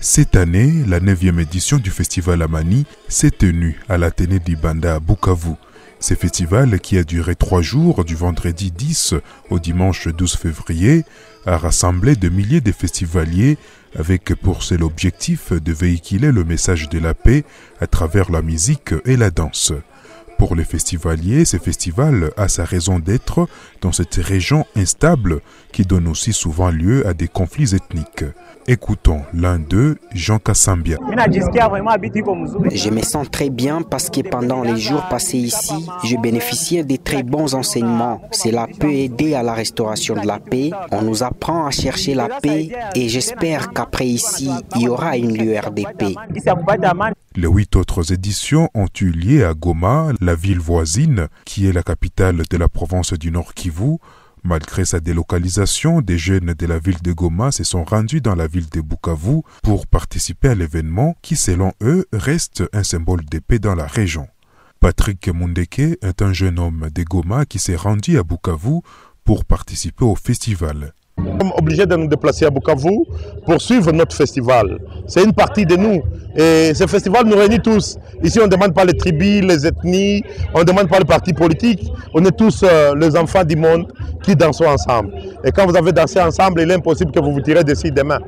Cette année, la 9e édition du festival Amani s'est tenue à l'Athénée d'Ibanda à Bukavu. Ce festival, qui a duré trois jours, du vendredi 10 au dimanche 12 février, a rassemblé de milliers de festivaliers avec pour seul objectif de véhiculer le message de la paix à travers la musique et la danse. Pour les festivaliers, ce festival a sa raison d'être dans cette région instable qui donne aussi souvent lieu à des conflits ethniques. Écoutons l'un d'eux, Jean Kassambia. Je me sens très bien parce que pendant les jours passés ici, je bénéficiais de très bons enseignements. Cela peut aider à la restauration de la paix. On nous apprend à chercher la paix et j'espère qu'après ici, il y aura une lueur de paix. Les huit autres éditions ont eu lieu à Goma, la ville voisine, qui est la capitale de la province du Nord Kivu, Malgré sa délocalisation, des jeunes de la ville de Goma se sont rendus dans la ville de Bukavu pour participer à l'événement qui, selon eux, reste un symbole de paix dans la région. Patrick Mundeke est un jeune homme de Goma qui s'est rendu à Bukavu pour participer au festival. Nous sommes obligés de nous déplacer à Bukavu pour suivre notre festival. C'est une partie de nous. Et ce festival nous réunit tous. Ici, on ne demande pas les tribus, les ethnies, on ne demande pas les partis politiques. On est tous euh, les enfants du monde qui dansons ensemble. Et quand vous avez dansé ensemble, il est impossible que vous vous tirez d'ici demain.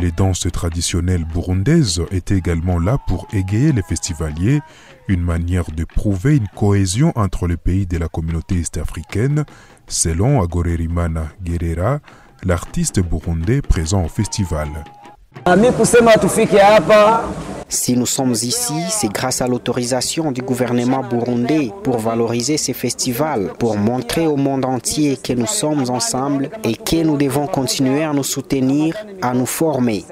Les danses traditionnelles burundaises étaient également là pour égayer les festivaliers, une manière de prouver une cohésion entre les pays de la communauté est-africaine, selon Agorerimana Guerrera, l'artiste burundais présent au festival. Si nous sommes ici, c'est grâce à l'autorisation du gouvernement burundais pour valoriser ces festivals, pour montrer au monde entier que nous sommes ensemble et que nous devons continuer à nous soutenir, à nous former.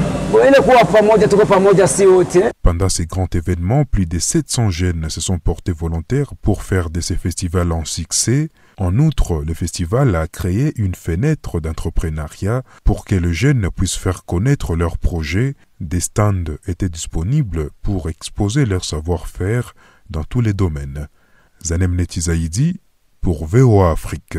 Pendant ces grands événements, plus de 700 jeunes se sont portés volontaires pour faire de ces festivals un succès. En outre, le festival a créé une fenêtre d'entrepreneuriat pour que les jeunes puissent faire connaître leurs projets. Des stands étaient disponibles pour exposer leur savoir-faire dans tous les domaines. Zanem Netizaïdi pour VOA Afrique.